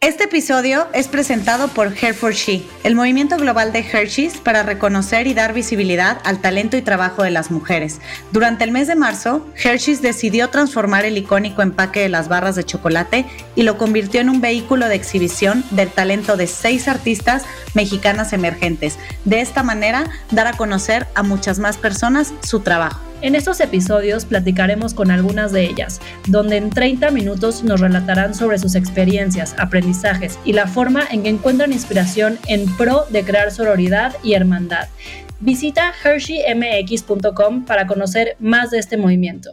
Este episodio es presentado por Hair for She, el movimiento global de Hershey's para reconocer y dar visibilidad al talento y trabajo de las mujeres. Durante el mes de marzo, Hershey's decidió transformar el icónico empaque de las barras de chocolate y lo convirtió en un vehículo de exhibición del talento de seis artistas mexicanas emergentes. De esta manera, dar a conocer a muchas más personas su trabajo. En estos episodios platicaremos con algunas de ellas, donde en 30 minutos nos relatarán sobre sus experiencias, aprendizajes y la forma en que encuentran inspiración en pro de crear sororidad y hermandad. Visita HersheyMX.com para conocer más de este movimiento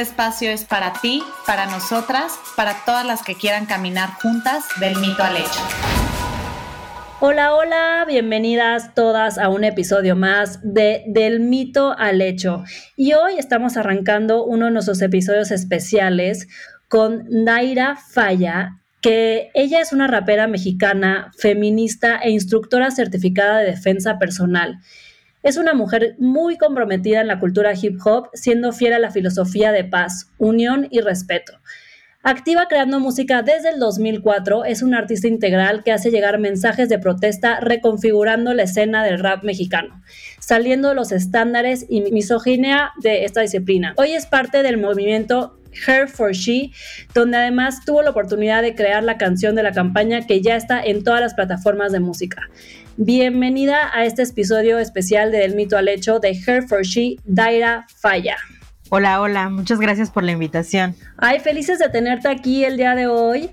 espacio es para ti, para nosotras, para todas las que quieran caminar juntas del mito al hecho. Hola, hola, bienvenidas todas a un episodio más de Del mito al hecho. Y hoy estamos arrancando uno de nuestros episodios especiales con Naira Falla, que ella es una rapera mexicana, feminista e instructora certificada de defensa personal. Es una mujer muy comprometida en la cultura hip hop, siendo fiel a la filosofía de paz, unión y respeto. Activa creando música desde el 2004, es un artista integral que hace llegar mensajes de protesta reconfigurando la escena del rap mexicano, saliendo de los estándares y misoginia de esta disciplina. Hoy es parte del movimiento Her for She, donde además tuvo la oportunidad de crear la canción de la campaña que ya está en todas las plataformas de música. Bienvenida a este episodio especial de Del Mito al Hecho de Her for She, Daira Falla. Hola, hola, muchas gracias por la invitación. Ay, felices de tenerte aquí el día de hoy.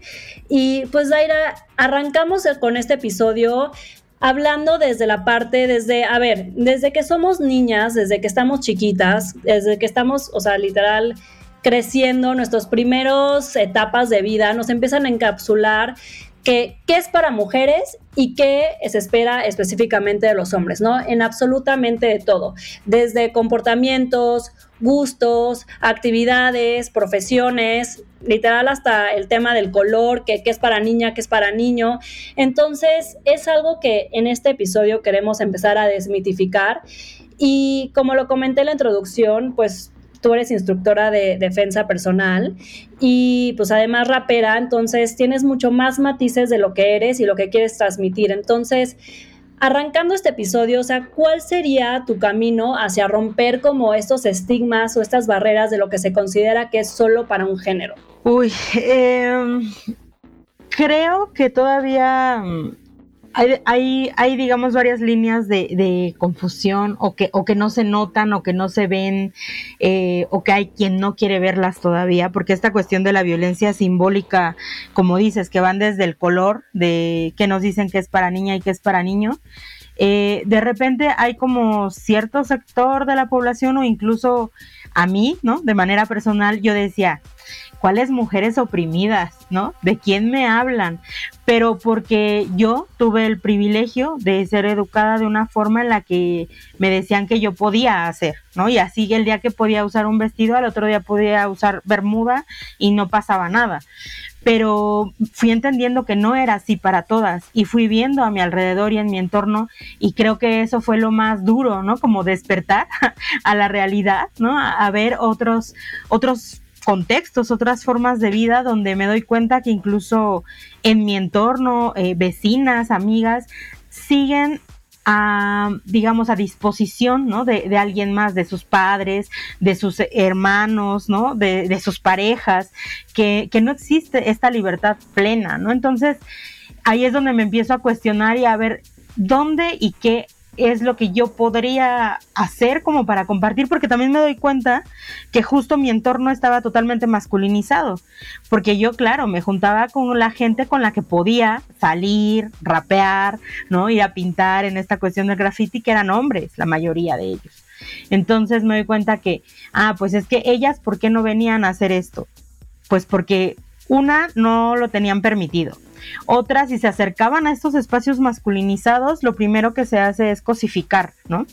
Y pues Daira, arrancamos con este episodio hablando desde la parte, desde, a ver, desde que somos niñas, desde que estamos chiquitas, desde que estamos, o sea, literal, creciendo, nuestras primeras etapas de vida nos empiezan a encapsular que, qué es para mujeres y qué se espera específicamente de los hombres, ¿no? En absolutamente de todo, desde comportamientos, gustos, actividades, profesiones, literal hasta el tema del color, que, es para niña, qué es para niño. Entonces, es algo que en este episodio queremos empezar a desmitificar. Y como lo comenté en la introducción, pues tú eres instructora de defensa personal y pues además rapera, entonces tienes mucho más matices de lo que eres y lo que quieres transmitir. Entonces, arrancando este episodio, o sea, ¿cuál sería tu camino hacia romper como estos estigmas o estas barreras de lo que se considera que es solo para un género? Uy, em, creo que todavía mm, hay, hay, digamos, varias líneas de, confusión o que, o que no se notan o que no se ven eh, o que hay quien no quiere verlas todavía, porque esta cuestión de la violencia simbólica, como dices, que van desde el color, de que nos dicen que es para niña y que es para niño, eh, de repente hay como cierto sector de la población o incluso a mí, ¿no? De manera personal, yo decía, ¿cuáles mujeres oprimidas, ¿no? ¿De quién me hablan? Pero porque yo tuve el privilegio de ser educada de una forma en la que me decían que yo podía hacer, ¿no? Y así el día que podía usar un vestido, al otro día podía usar bermuda y no pasaba nada pero fui entendiendo que no era así para todas y fui viendo a mi alrededor y en mi entorno y creo que eso fue lo más duro, ¿no? Como despertar a la realidad, ¿no? A, ver otros otros contextos, otras formas de vida donde me doy cuenta que incluso en mi entorno, eh, vecinas, amigas, siguen a, digamos, a disposición, ¿no? De, alguien más, de sus padres, de sus hermanos, ¿no? De, de sus parejas, que, que, no existe esta libertad plena, ¿no? Entonces, ahí es donde me empiezo a cuestionar y a ver dónde y qué es lo que yo podría hacer como para compartir, porque también me doy cuenta que justo mi entorno estaba totalmente masculinizado, porque yo, claro, me juntaba con la gente con la que podía salir, rapear, ¿no? Ir a pintar en esta cuestión del graffiti, que eran hombres, la mayoría de ellos. Entonces me doy cuenta que, ah, pues es que ellas, ¿por qué no venían a hacer esto? Pues porque Una, no lo tenían permitido. Otra, si se acercaban a estos espacios masculinizados, lo primero que se hace es cosificar, ¿no?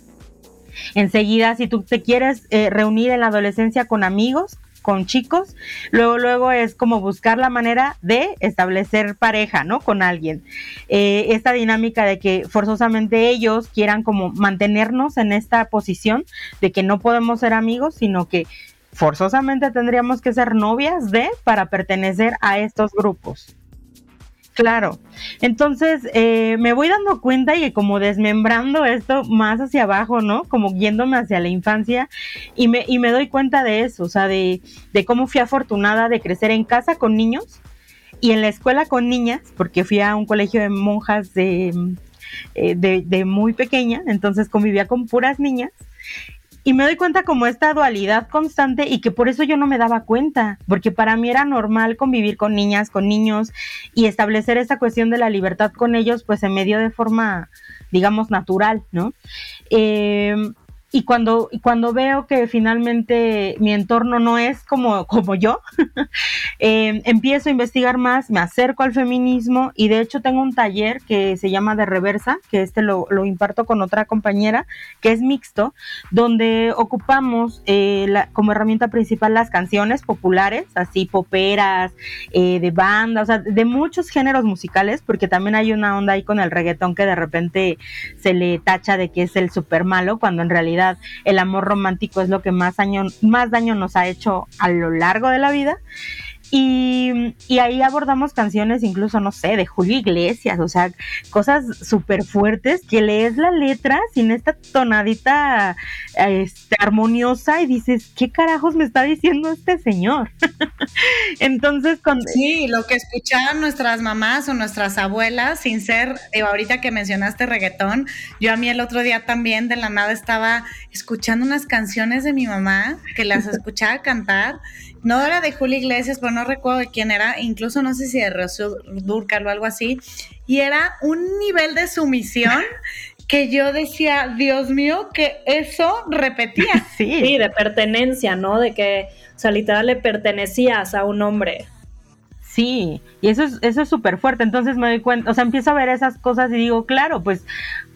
Enseguida, si tú te quieres eh, reunir en la adolescencia con amigos, con chicos, luego, luego es como buscar la manera de establecer pareja, ¿no? Con alguien. Eh, esta dinámica de que forzosamente ellos quieran como mantenernos en esta posición de que no podemos ser amigos, sino que forzosamente tendríamos que ser novias de para pertenecer a estos grupos. Claro. Entonces, eh, me voy dando cuenta y como desmembrando esto más hacia abajo, ¿no? Como yéndome hacia la infancia y me, y me doy cuenta de eso, o sea, de, de cómo fui afortunada de crecer en casa con niños y en la escuela con niñas, porque fui a un colegio de monjas de, eh, de, de muy pequeña, entonces convivía con puras niñas y me doy cuenta como esta dualidad constante y que por eso yo no me daba cuenta, porque para mí era normal convivir con niñas, con niños y establecer esa cuestión de la libertad con ellos, pues se me dio de forma, digamos, natural, ¿no? Eh, y cuando, cuando veo que finalmente mi entorno no es como, como yo, eh, empiezo a investigar más, me acerco al feminismo y de hecho tengo un taller que se llama de reversa, que este lo, lo imparto con otra compañera, que es mixto, donde ocupamos eh, la, como herramienta principal las canciones populares, así poperas, eh, de banda, o sea, de muchos géneros musicales, porque también hay una onda ahí con el reggaetón que de repente se le tacha de que es el super malo, cuando en realidad el amor romántico es lo que más daño, más daño nos ha hecho a lo largo de la vida. Y, ahí abordamos canciones incluso, no sé, de Julio Iglesias, o sea, cosas súper fuertes que lees la letra sin esta tonadita este, armoniosa y dices, ¿qué carajos me está diciendo este señor? Entonces, cuando... Sí, lo que escuchaban nuestras mamás o nuestras abuelas, sin ser, digo, ahorita que mencionaste reggaetón, yo a mí el otro día también de la nada estaba escuchando unas canciones de mi mamá que las escuchaba cantar no era de Julio Iglesias, pero no recuerdo de quién era, incluso no sé si de Rocío Durcal o algo así, y era un nivel de sumisión que yo decía, Dios mío, que eso repetía. Sí. de pertenencia, ¿no? De que, o sea, literal le pertenecías a un hombre. Sí, y eso es eso es súper fuerte. Entonces me doy cuenta, o sea, empiezo a ver esas cosas y digo, claro, pues,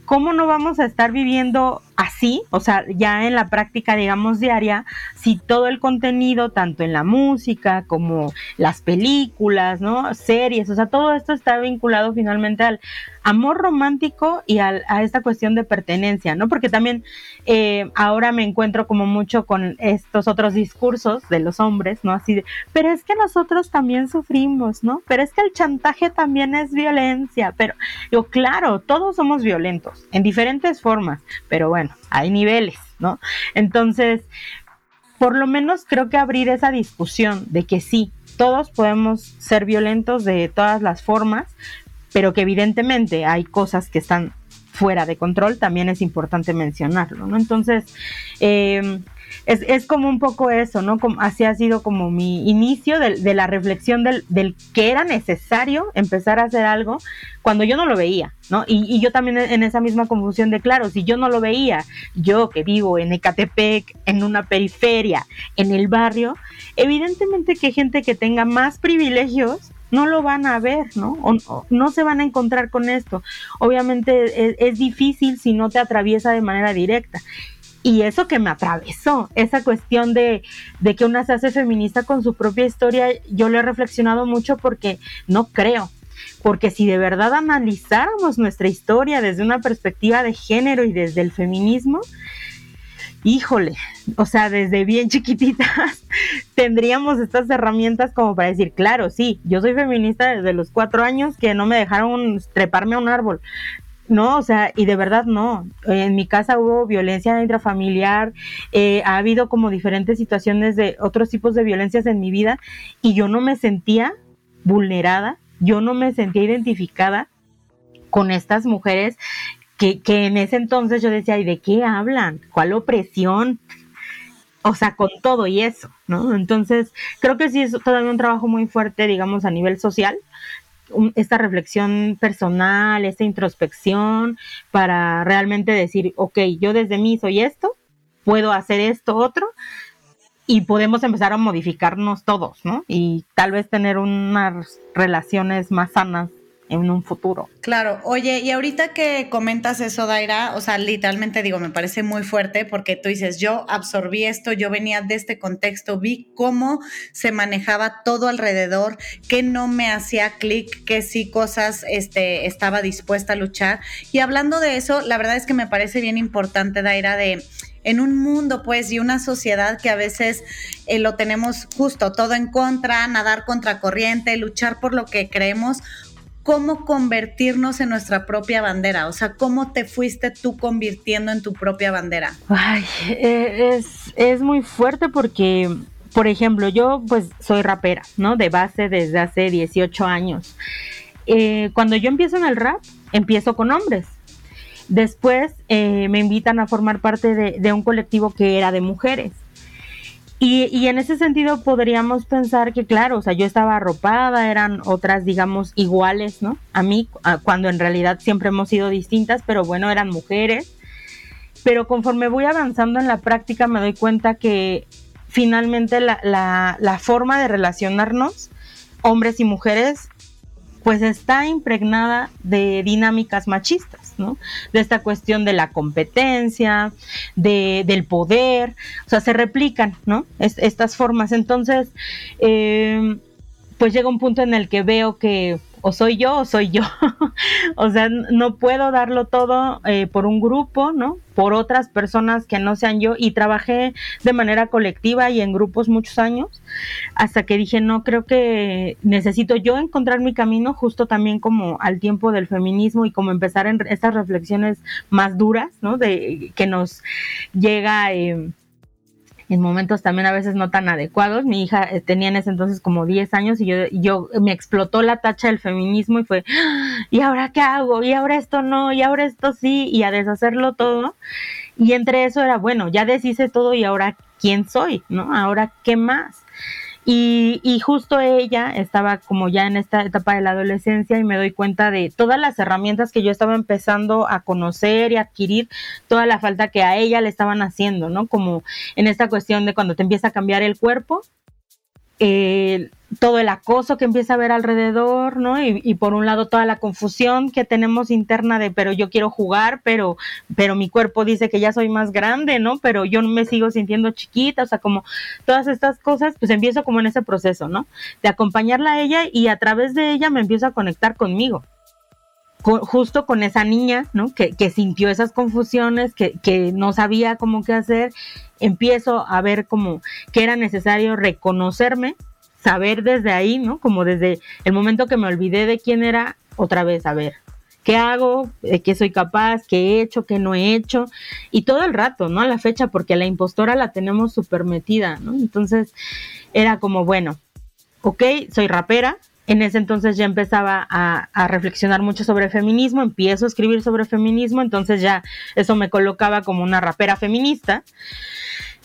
¿cómo no vamos a estar viviendo así, o sea, ya en la práctica, digamos, diaria, si todo el contenido, tanto en la música como las películas, ¿no? Series, o sea, todo esto está vinculado finalmente al amor romántico y a esta cuestión de pertenencia, ¿no? Porque también eh, ahora me encuentro como mucho con estos otros discursos de los hombres, ¿no? Así de, pero es que nosotros también sufrimos, ¿no? Pero es que el chantaje también es violencia, pero yo, claro, todos somos violentos en diferentes formas, pero bueno hay niveles, ¿no? Entonces, por lo menos creo que abrir esa discusión de que sí, todos podemos ser violentos de todas las formas, pero que evidentemente hay cosas que están fuera de control, también es importante mencionarlo, ¿no? Entonces, eh, es, es, como un poco eso, ¿no? Así ha sido como mi inicio de, la reflexión del, del, que era necesario empezar a hacer algo cuando yo no lo veía, ¿no? Y, y, yo también en esa misma confusión de, claro, si yo no lo veía, yo que vivo en Ecatepec, en una periferia, en el barrio, evidentemente que gente que tenga más privilegios no lo van a ver, ¿no? No se van a encontrar con esto. Obviamente es, es difícil si no te atraviesa de manera directa y eso que me atravesó, esa cuestión de, de, que una se hace feminista con su propia historia, yo lo he reflexionado mucho porque no creo. Porque si de verdad analizáramos nuestra historia desde una perspectiva de género y desde el feminismo, híjole, o sea, desde bien chiquititas tendríamos estas herramientas como para decir, claro, sí, yo soy feminista desde los cuatro años que no me dejaron treparme a un árbol, no, o sea, y de verdad no. En mi casa hubo violencia intrafamiliar, eh, ha habido como diferentes situaciones de otros tipos de violencias en mi vida y yo no me sentía vulnerada, yo no me sentía identificada con estas mujeres que, que en ese entonces yo decía, ¿y de qué hablan? ¿Cuál opresión? O sea, con todo y eso, ¿no? Entonces, creo que sí es todavía un trabajo muy fuerte, digamos, a nivel social, esta reflexión personal, esta introspección para realmente decir, ok, yo desde mí soy esto, puedo hacer esto otro y podemos empezar a modificarnos todos, ¿no? Y tal vez tener unas relaciones más sanas en un futuro. Claro, oye, y ahorita que comentas eso, Daira, o sea, literalmente digo, me parece muy fuerte porque tú dices, yo absorbí esto, yo venía de este contexto, vi cómo se manejaba todo alrededor, que no me hacía clic, que sí cosas este, estaba dispuesta a luchar. Y hablando de eso, la verdad es que me parece bien importante, Daira, de en un mundo, pues, y una sociedad que a veces eh, lo tenemos justo todo en contra, nadar contra corriente, luchar por lo que creemos cómo convertirnos en nuestra propia bandera, o sea, cómo te fuiste tú convirtiendo en tu propia bandera. Ay, eh, es, muy fuerte porque, por ejemplo, yo pues soy rapera, ¿no? De base desde hace 18 años. Eh, cuando yo empiezo en el rap, empiezo con hombres. Después eh, me invitan a formar parte de un colectivo que era de mujeres. Y, en ese sentido podríamos pensar que, claro, o sea, yo estaba arropada, eran otras, digamos, iguales, ¿no? A mí, cuando en realidad siempre hemos sido distintas, pero bueno, eran mujeres. Pero conforme voy avanzando en la práctica me doy cuenta que finalmente la, la forma de relacionarnos, hombres y mujeres, pues está impregnada de dinámicas machistas, ¿no? De esta cuestión de la competencia, de, del poder, o sea, se replican, ¿no? estas formas. Entonces, eh, pues llega un punto en el que veo que o soy yo o soy yo. o sea, no puedo darlo todo eh, por un grupo, ¿no? Por otras personas que no sean yo. Y trabajé de manera colectiva y en grupos muchos años, hasta que dije, no, creo que necesito yo encontrar mi camino, justo también como al tiempo del feminismo y como empezar en estas reflexiones más duras, ¿no? De que nos llega... Eh, en momentos también a veces no tan adecuados. Mi hija eh, tenía en ese entonces como 10 años y yo, yo me explotó la tacha del feminismo y fue, ¡Ah! ¿y ahora qué hago? ¿Y ahora esto no? ¿Y ahora esto sí? Y a deshacerlo todo. Y entre eso era, bueno, ya deshice todo y ahora quién soy, ¿no? Ahora qué más. Y, y, justo ella estaba como ya en esta etapa de la adolescencia y me doy cuenta de todas las herramientas que yo estaba empezando a conocer y adquirir, toda la falta que a ella le estaban haciendo, ¿no? Como en esta cuestión de cuando te empieza a cambiar el cuerpo, eh, todo el acoso que empieza a haber alrededor, ¿no? Y, por un lado toda la confusión que tenemos interna de, pero yo quiero jugar, pero, pero mi cuerpo dice que ya soy más grande, ¿no? Pero yo me sigo sintiendo chiquita, o sea, como todas estas cosas, pues empiezo como en ese proceso, ¿no? De acompañarla a ella y a través de ella me empiezo a conectar conmigo. Justo con esa niña, ¿no? Que, sintió esas confusiones, que, no sabía cómo qué hacer, empiezo a ver como que era necesario reconocerme, saber desde ahí, ¿no? Como desde el momento que me olvidé de quién era, otra vez, a ver, ¿qué hago? ¿Qué soy capaz? ¿Qué he hecho? ¿Qué no he hecho? Y todo el rato, ¿no? A la fecha, porque la impostora la tenemos súper metida, ¿no? Entonces era como, bueno, ok, soy rapera. En ese entonces ya empezaba a, reflexionar mucho sobre feminismo, empiezo a escribir sobre feminismo, entonces ya eso me colocaba como una rapera feminista.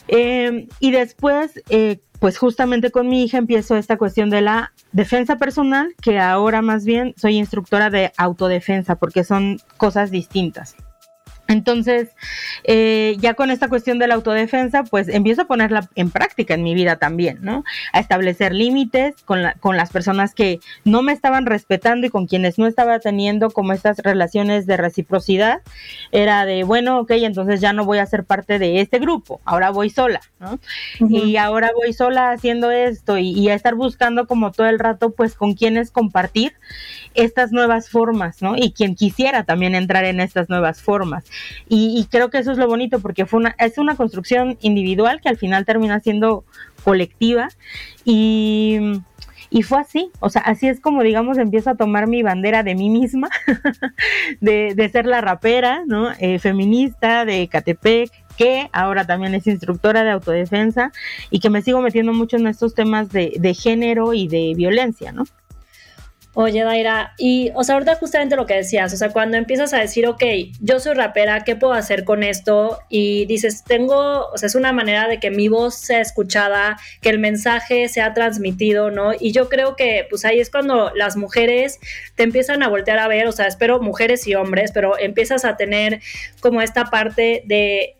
Eh, y después, eh, pues justamente con mi hija empiezo esta cuestión de la defensa personal, que ahora más bien soy instructora de autodefensa, porque son cosas distintas. Entonces, eh, ya con esta cuestión de la autodefensa, pues empiezo a ponerla en práctica en mi vida también, ¿no? A establecer límites con, con las personas que no me estaban respetando y con quienes no estaba teniendo como estas relaciones de reciprocidad. Era de, bueno, ok, entonces ya no voy a ser parte de este grupo, ahora voy sola, ¿no? Y ahora voy sola haciendo esto y, y, a estar buscando como todo el rato, pues con quienes compartir estas nuevas formas, ¿no? Y quien quisiera también entrar en estas nuevas formas. Y, creo que eso es lo bonito porque fue una, es una construcción individual que al final termina siendo colectiva y, fue así, o sea, así es como digamos empiezo a tomar mi bandera de mí misma, de, ser la rapera, ¿no? Eh, feminista de Catepec, que ahora también es instructora de autodefensa y que me sigo metiendo mucho en estos temas de, de género y de violencia, ¿no? Oye, Daira, y, o sea, ahorita justamente lo que decías, o sea, cuando empiezas a decir, ok, yo soy rapera, ¿qué puedo hacer con esto? Y dices, tengo, o sea, es una manera de que mi voz sea escuchada, que el mensaje sea transmitido, ¿no? Y yo creo que, pues ahí es cuando las mujeres te empiezan a voltear a ver, o sea, espero mujeres y hombres, pero empiezas a tener como esta parte de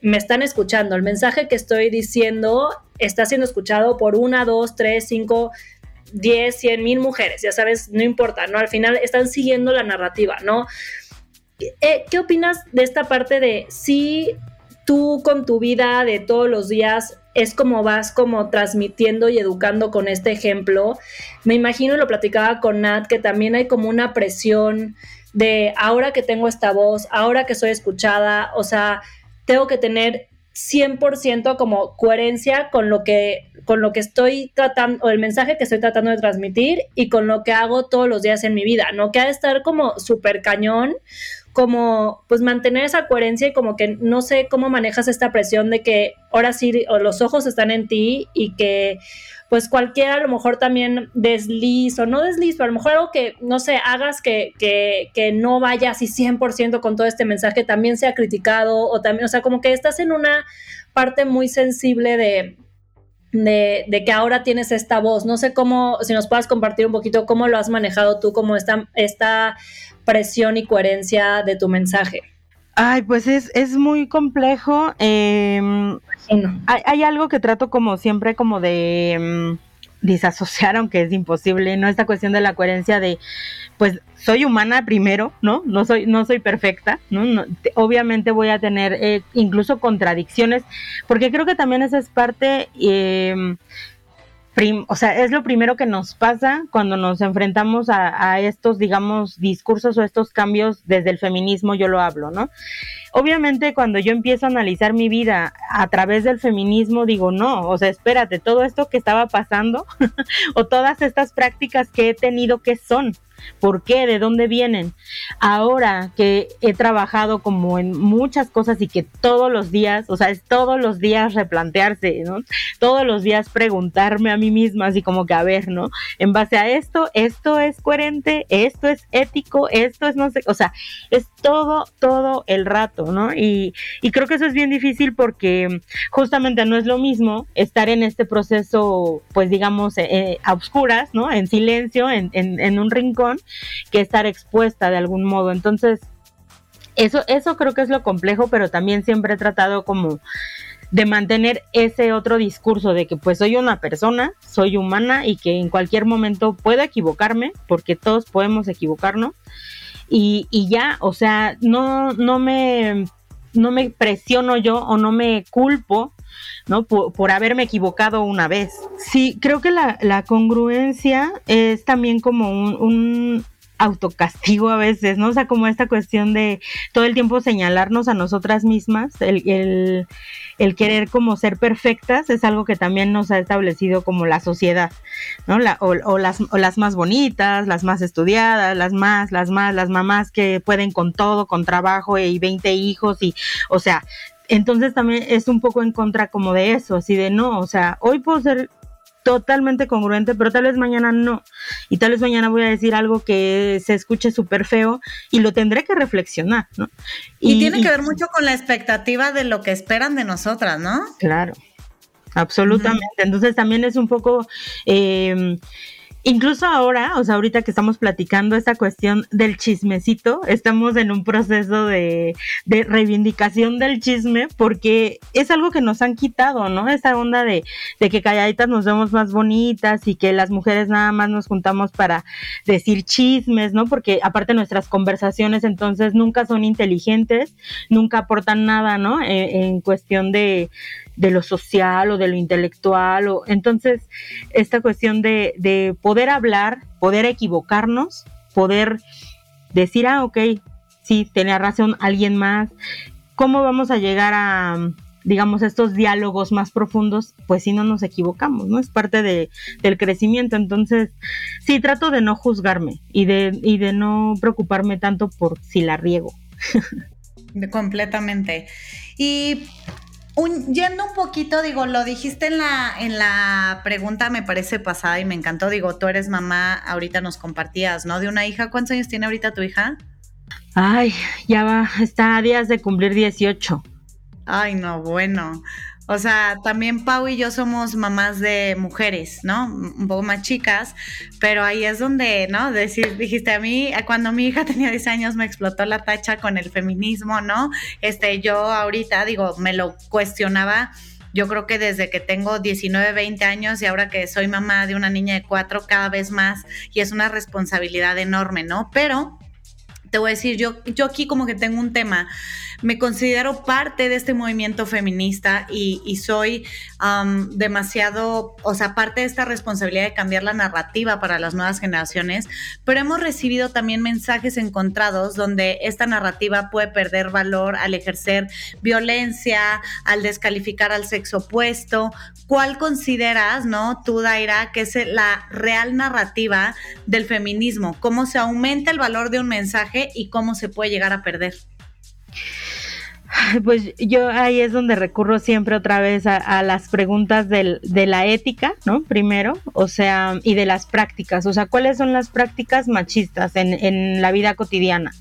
me están escuchando. El mensaje que estoy diciendo está siendo escuchado por una, dos, tres, cinco, diez, cien mil mujeres. Ya sabes, no importa, ¿no? Al final están siguiendo la narrativa, ¿no? Eh, ¿Qué opinas de esta parte de si tú con tu vida de todos los días es como vas como transmitiendo y educando con este ejemplo? Me imagino, lo platicaba con Nat, que también hay como una presión de ahora que tengo esta voz, ahora que soy escuchada, o sea, tengo que tener 100% como coherencia con lo que con lo que estoy tratando o el mensaje que estoy tratando de transmitir y con lo que hago todos los días en mi vida, ¿no? Que ha de estar como súper cañón, como pues mantener esa coherencia y como que no sé cómo manejas esta presión de que ahora sí los ojos están en ti y que pues cualquiera a lo mejor también desliz o no desliz, pero a lo mejor algo que, no sé, hagas que, que, que no vaya así 100% con todo este mensaje también sea criticado o también, o sea, como que estás en una parte muy sensible de, de, de, que ahora tienes esta voz. No sé cómo, si nos puedas compartir un poquito cómo lo has manejado tú, como esta, esta presión y coherencia de tu mensaje. Ay, pues es, es muy complejo. Eh, hay, hay, algo que trato como siempre como de um, disasociar, aunque es imposible, ¿no? Esta cuestión de la coherencia de, pues, soy humana primero, ¿no? No soy, no soy perfecta, ¿no? no obviamente voy a tener eh, incluso contradicciones, porque creo que también esa es parte... Eh, o sea, es lo primero que nos pasa cuando nos enfrentamos a, a, estos, digamos, discursos o estos cambios desde el feminismo, yo lo hablo, ¿no? Obviamente cuando yo empiezo a analizar mi vida a través del feminismo, digo, no, o sea, espérate, todo esto que estaba pasando o todas estas prácticas que he tenido, ¿qué son? ¿Por qué? ¿De dónde vienen? Ahora que he trabajado como en muchas cosas y que todos los días, o sea, es todos los días replantearse, ¿no? Todos los días preguntarme a mí misma, así como que a ver, ¿no? En base a esto, esto es coherente, esto es ético, esto es no sé, o sea, es todo, todo el rato, ¿no? Y, y creo que eso es bien difícil porque justamente no es lo mismo estar en este proceso, pues digamos, eh, a oscuras, ¿no? En silencio, en, en, en un rincón que estar expuesta de algún modo. Entonces, eso, eso creo que es lo complejo, pero también siempre he tratado como de mantener ese otro discurso de que pues soy una persona, soy humana y que en cualquier momento puedo equivocarme, porque todos podemos equivocarnos. Y, y ya, o sea, no, no me no me presiono yo o no me culpo ¿no? Por, haberme equivocado una vez. Sí, creo que la, la congruencia es también como un, un, autocastigo a veces, ¿no? O sea, como esta cuestión de todo el tiempo señalarnos a nosotras mismas, el, el, querer como ser perfectas es algo que también nos ha establecido como la sociedad, ¿no? La, o, o, las, o las más bonitas, las más estudiadas, las más, las más, las mamás que pueden con todo, con trabajo y 20 hijos y, o sea, entonces también es un poco en contra como de eso, así de no, o sea, hoy puedo ser totalmente congruente, pero tal vez mañana no. Y tal vez mañana voy a decir algo que se escuche súper feo y lo tendré que reflexionar, ¿no? Y, y tiene que ver mucho con la expectativa de lo que esperan de nosotras, ¿no? Claro, absolutamente. Uh -huh. Entonces también es un poco... Eh, Incluso ahora, o sea, ahorita que estamos platicando esta cuestión del chismecito, estamos en un proceso de, de, reivindicación del chisme porque es algo que nos han quitado, ¿no? Esa onda de, de, que calladitas nos vemos más bonitas y que las mujeres nada más nos juntamos para decir chismes, ¿no? Porque aparte nuestras conversaciones entonces nunca son inteligentes, nunca aportan nada, ¿no? En, en cuestión de, de lo social o de lo intelectual. O, entonces, esta cuestión de, de poder hablar, poder equivocarnos, poder decir, ah, ok, sí, tenía razón alguien más. ¿Cómo vamos a llegar a, digamos, estos diálogos más profundos? Pues si no nos equivocamos, ¿no? Es parte de, del crecimiento. Entonces, sí, trato de no juzgarme y de, y de no preocuparme tanto por si la riego. Completamente. Y un, yendo un poquito, digo, lo dijiste en la, en la pregunta, me parece pasada y me encantó. Digo, tú eres mamá, ahorita nos compartías, ¿no? De una hija. ¿Cuántos años tiene ahorita tu hija? Ay, ya va, está a días de cumplir 18. Ay, no, bueno. O sea, también Pau y yo somos mamás de mujeres, ¿no? Un poco más chicas, pero ahí es donde, ¿no? Decir, dijiste a mí, cuando mi hija tenía 10 años me explotó la tacha con el feminismo, ¿no? Este, yo ahorita, digo, me lo cuestionaba yo creo que desde que tengo 19, 20 años y ahora que soy mamá de una niña de cuatro, cada vez más, y es una responsabilidad enorme, ¿no? Pero te voy a decir, yo, yo aquí como que tengo un tema me considero parte de este movimiento feminista y, soy demasiado, o sea, parte de esta responsabilidad de cambiar la narrativa para las nuevas generaciones, pero hemos recibido también mensajes encontrados donde esta narrativa puede perder valor al ejercer violencia, al descalificar al sexo opuesto. ¿Cuál consideras, no, tú, Daira, que es la real narrativa del feminismo? ¿Cómo se aumenta el valor de un mensaje y cómo se puede llegar a perder? Pues yo ahí es donde recurro siempre otra vez a, las preguntas del, de la ética, ¿no? Primero, o sea, y de las prácticas, o sea, ¿cuáles son las prácticas machistas en, en la vida cotidiana?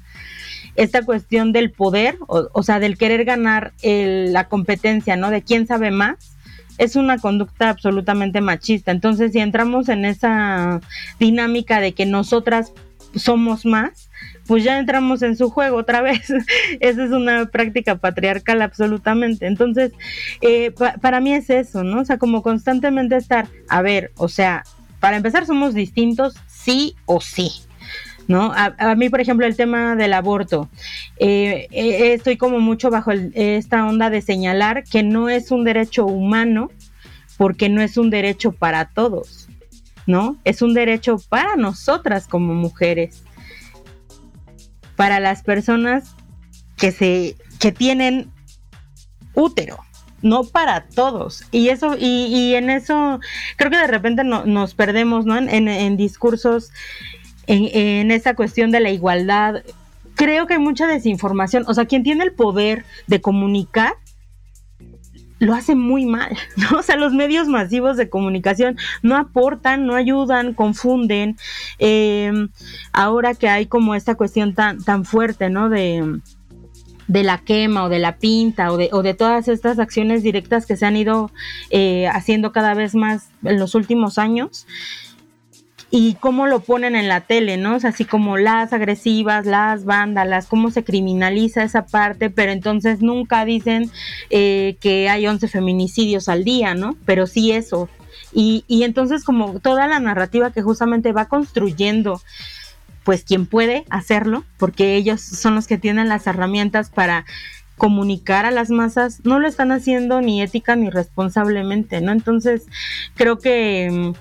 Esta cuestión del poder, o, sea, del querer ganar la competencia, ¿no? De quién sabe más, es una conducta absolutamente machista. Entonces, si entramos en esa dinámica de que nosotras somos más, pues ya entramos en su juego otra vez. Esa es una práctica patriarcal absolutamente. Entonces, eh, para mí es eso, ¿no? O sea, como constantemente estar, a ver, o sea, para empezar somos distintos, sí o sí. ¿No? A, mí, por ejemplo, el tema del aborto, eh, eh, estoy como mucho bajo esta onda de señalar que no es un derecho humano porque no es un derecho para todos, ¿no? Es un derecho para nosotras como mujeres para las personas que se que tienen útero no para todos. Y eso y, en eso creo que de repente nos perdemos ¿no? en, discursos en, en esa cuestión de la igualdad. Creo que hay mucha desinformación. O sea quien tiene el poder de comunicar lo hace muy mal, ¿no? O sea, los medios masivos de comunicación no aportan, no ayudan, confunden. Em, ahora que hay como esta cuestión tan, tan fuerte, ¿no? De, de la quema o de la pinta o de, o de todas estas acciones directas que se han ido eh, haciendo cada vez más en los últimos años, y cómo lo ponen en la tele, ¿no? O sea, así como las agresivas, las vándalas, cómo se criminaliza esa parte, pero entonces nunca dicen eh, que hay 11 feminicidios al día, ¿no? Pero sí eso. Y, y entonces como toda la narrativa que justamente va construyendo pues quien puede hacerlo, porque ellos son los que tienen las herramientas para comunicar a las masas, no lo están haciendo ni ética ni responsablemente, ¿no? Entonces, creo que mm,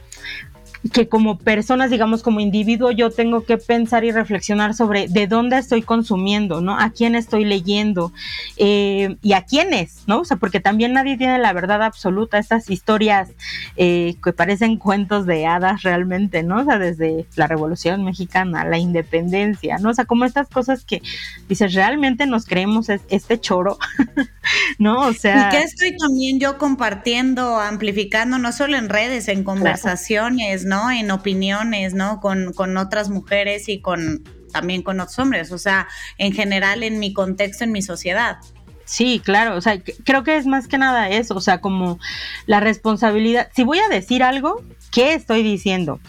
que como personas, digamos, como individuo, yo tengo que pensar y reflexionar sobre de dónde estoy consumiendo, ¿no? A quién estoy leyendo eh, y a quiénes, ¿no? O sea, porque también nadie tiene la verdad absoluta, estas historias eh, que parecen cuentos de hadas realmente, ¿no? O sea, desde la Revolución Mexicana, la independencia, ¿no? O sea, como estas cosas que dices, realmente nos creemos este choro, ¿no? O sea... Y que estoy también yo compartiendo, amplificando, no solo en redes, en conversaciones, ¿no? En opiniones, ¿no? Con, con otras mujeres y con también con otros hombres, o sea, en general en mi contexto, en mi sociedad. Sí, claro, o sea, creo que es más que nada eso, o sea, como la responsabilidad, si voy a decir algo, ¿qué estoy diciendo?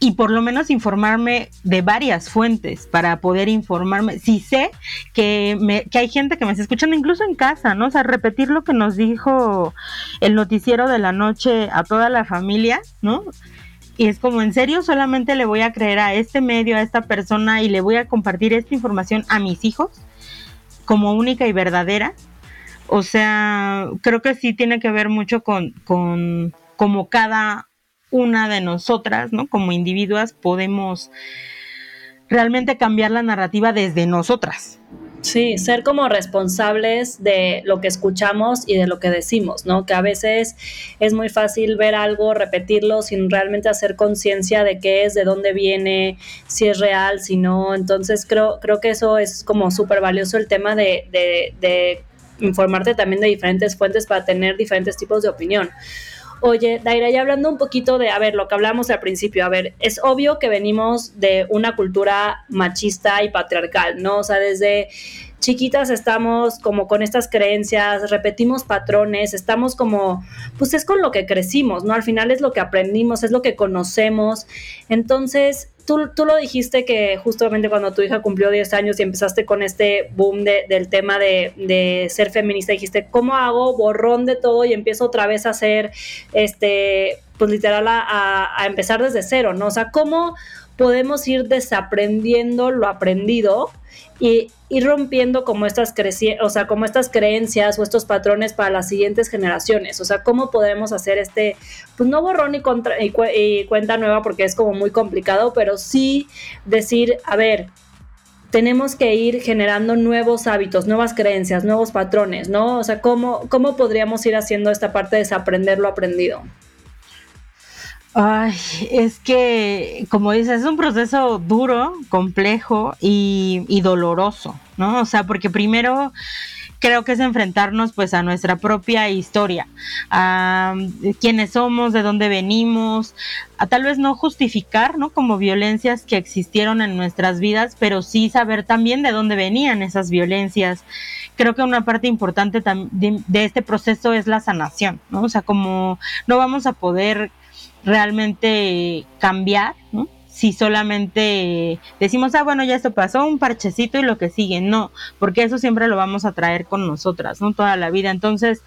Y por lo menos informarme de varias fuentes para poder informarme. Si sé que, me, que hay gente que me está escuchando incluso en casa, ¿no? O sea, repetir lo que nos dijo el noticiero de la noche a toda la familia, ¿no? Y es como, en serio, solamente le voy a creer a este medio, a esta persona y le voy a compartir esta información a mis hijos como única y verdadera. O sea, creo que sí tiene que ver mucho con, con como cada una de nosotras, ¿no? Como individuas podemos realmente cambiar la narrativa desde nosotras. Sí, ser como responsables de lo que escuchamos y de lo que decimos, ¿no? Que a veces es muy fácil ver algo, repetirlo sin realmente hacer conciencia de qué es, de dónde viene, si es real, si no. Entonces creo, creo que eso es como súper valioso el tema de, de, de informarte también de diferentes fuentes para tener diferentes tipos de opinión. Oye, Daira, ya hablando un poquito de, a ver, lo que hablamos al principio, a ver, es obvio que venimos de una cultura machista y patriarcal, ¿no? O sea, desde chiquitas estamos como con estas creencias, repetimos patrones, estamos como, pues es con lo que crecimos, ¿no? Al final es lo que aprendimos, es lo que conocemos. Entonces, tú, tú lo dijiste que justamente cuando tu hija cumplió 10 años y empezaste con este boom del tema de, de, ser feminista, dijiste, ¿cómo hago borrón de todo y empiezo otra vez a ser, este, pues literal, a, a empezar desde cero, ¿no? O sea, ¿cómo podemos ir desaprendiendo lo aprendido y ir rompiendo como estas, o sea, como estas creencias o estos patrones para las siguientes generaciones. O sea, cómo podemos hacer este, pues no borrón y, y cuenta nueva porque es como muy complicado, pero sí decir, a ver, tenemos que ir generando nuevos hábitos, nuevas creencias, nuevos patrones, ¿no? O sea, ¿cómo, cómo podríamos ir haciendo esta parte de desaprender lo aprendido? Ay, es que, como dices, es un proceso duro, complejo y, doloroso, ¿no? O sea, porque primero creo que es enfrentarnos pues a nuestra propia historia, a quiénes somos, de dónde venimos, a tal vez no justificar, ¿no? Como violencias que existieron en nuestras vidas, pero sí saber también de dónde venían esas violencias. Creo que una parte importante de, de este proceso es la sanación, ¿no? O sea, como no vamos a poder realmente cambiar, ¿no? Si solamente decimos, ah, bueno, ya esto pasó, un parchecito y lo que sigue, no, porque eso siempre lo vamos a traer con nosotras, ¿no? Toda la vida. Entonces,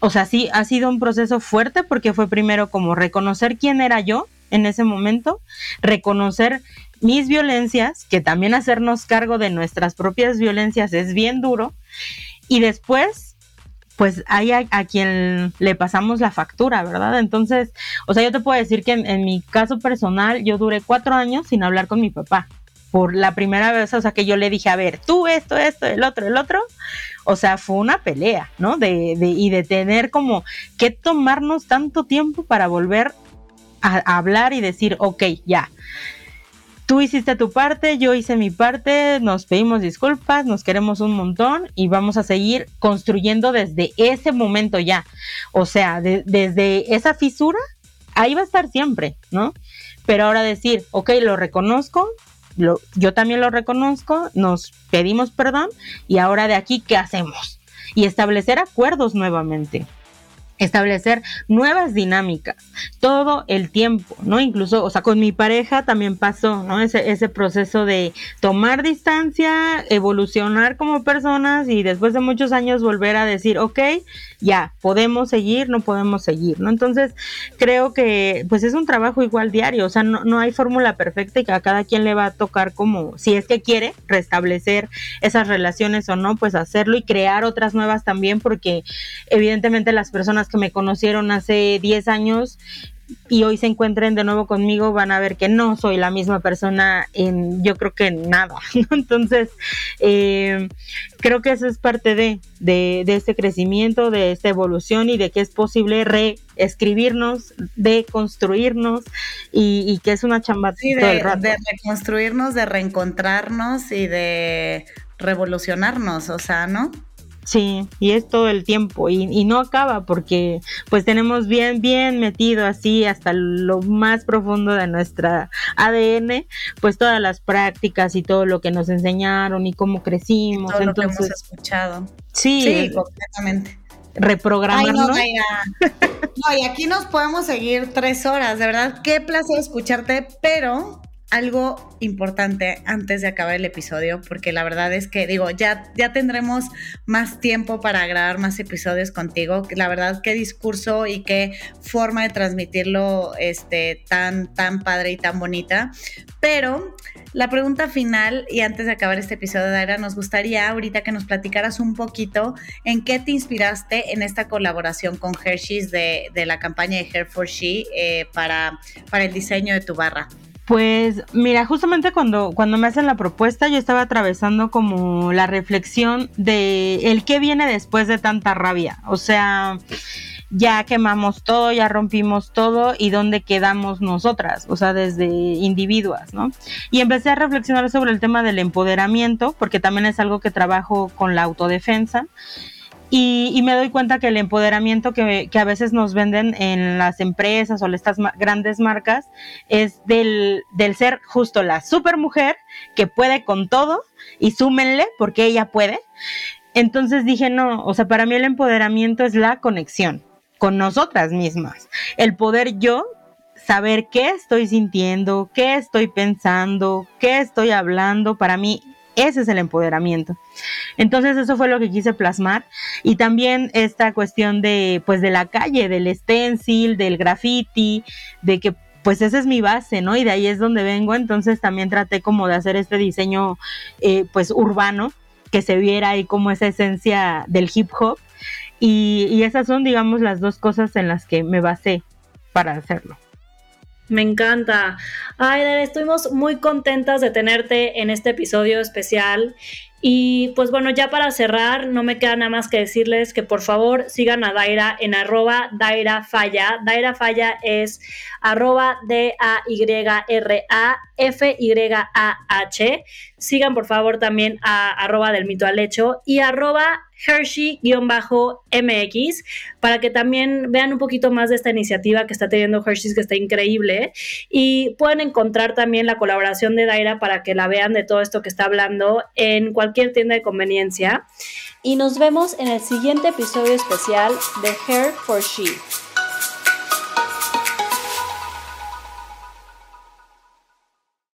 o sea, sí, ha sido un proceso fuerte porque fue primero como reconocer quién era yo en ese momento, reconocer mis violencias, que también hacernos cargo de nuestras propias violencias es bien duro, y después pues hay a, quien le pasamos la factura, ¿verdad? Entonces, o sea, yo te puedo decir que en, mi caso personal, yo duré cuatro años sin hablar con mi papá. Por la primera vez, o sea, que yo le dije, a ver, tú esto, esto, el otro, el otro. O sea, fue una pelea, ¿no? De, de, y de tener como que tomarnos tanto tiempo para volver a, a hablar y decir, ok, ya tú hiciste tu parte, yo hice mi parte, nos pedimos disculpas, nos queremos un montón y vamos a seguir construyendo desde ese momento ya. O sea, desde esa fisura, ahí va a estar siempre, ¿no? Pero ahora decir, ok, lo reconozco, lo, yo también lo reconozco, nos pedimos perdón y ahora de aquí, ¿qué hacemos? Y establecer acuerdos nuevamente establecer nuevas dinámicas todo el tiempo, ¿no? Incluso, o sea, con mi pareja también pasó, ¿no? Ese, ese proceso de tomar distancia, evolucionar como personas y después de muchos años volver a decir, ok, ya, podemos seguir, no podemos seguir, ¿no? Entonces, creo que pues es un trabajo igual diario, o sea, no, no hay fórmula perfecta y que a cada quien le va a tocar como, si es que quiere restablecer esas relaciones o no, pues hacerlo y crear otras nuevas también, porque evidentemente las personas que me conocieron hace 10 años y hoy se encuentren de nuevo conmigo van a ver que no soy la misma persona en yo creo que en nada entonces eh, creo que eso es parte de, de, este crecimiento de esta evolución y de que es posible reescribirnos de construirnos y, que es una chamba de, de reconstruirnos de reencontrarnos y de revolucionarnos o sea no Sí, y es todo el tiempo y, y, no acaba porque pues tenemos bien, bien metido así hasta lo más profundo de nuestra ADN, pues todas las prácticas y todo lo que nos enseñaron y cómo crecimos. todo Entonces, lo que hemos escuchado. Sí, sí completamente. Reprogramarnos. Ay, no, no, y aquí nos podemos seguir tres horas, de verdad, qué placer escucharte, pero algo importante antes de acabar el episodio, porque la verdad es que digo, ya, ya tendremos más tiempo para grabar más episodios contigo. La verdad, qué discurso y qué forma de transmitirlo este, tan, tan padre y tan bonita. Pero la pregunta final, y antes de acabar este episodio, Daira, nos gustaría ahorita que nos platicaras un poquito en qué te inspiraste en esta colaboración con Hershey's de, de la campaña de Hair for She eh, para, para el diseño de tu barra. Pues mira, justamente cuando, cuando me hacen la propuesta yo estaba atravesando como la reflexión de el qué viene después de tanta rabia. O sea, ya quemamos todo, ya rompimos todo y dónde quedamos nosotras, o sea, desde individuas, ¿no? Y empecé a reflexionar sobre el tema del empoderamiento, porque también es algo que trabajo con la autodefensa Y, me doy cuenta que el empoderamiento que, a veces nos venden en las empresas o estas grandes marcas es del, del ser justo la super mujer que puede con todo y súmenle porque ella puede. Entonces dije, no, o sea, para mí el empoderamiento es la conexión con nosotras mismas. El poder yo saber qué estoy sintiendo, qué estoy pensando, qué estoy hablando, para mí ese es el empoderamiento. Entonces eso fue lo que quise plasmar y también esta cuestión de pues de la calle, del stencil, del graffiti, de que pues esa es mi base, ¿no? Y de ahí es donde vengo, entonces también traté como de hacer este diseño eh, pues urbano, que se viera ahí como esa esencia del hip hop y, y esas son digamos las dos cosas en las que me basé para hacerlo. Me encanta. Ay, estuvimos muy contentas de tenerte en este episodio especial. Y pues bueno, ya para cerrar, no me queda nada más que decirles que por favor sigan a Daira en arroba Daira Falla. Daira Falla es arroba D-A-Y-R-A-F-Y-A-H. Sigan por favor también a arroba del mito al hecho y arroba Hershey-MX para que también vean un poquito más de esta iniciativa que está teniendo Hershey, que está increíble. Y pueden encontrar también la colaboración de Daira para que la vean de todo esto que está hablando en cualquier tienda de conveniencia. Y nos vemos en el siguiente episodio especial de Hair for She.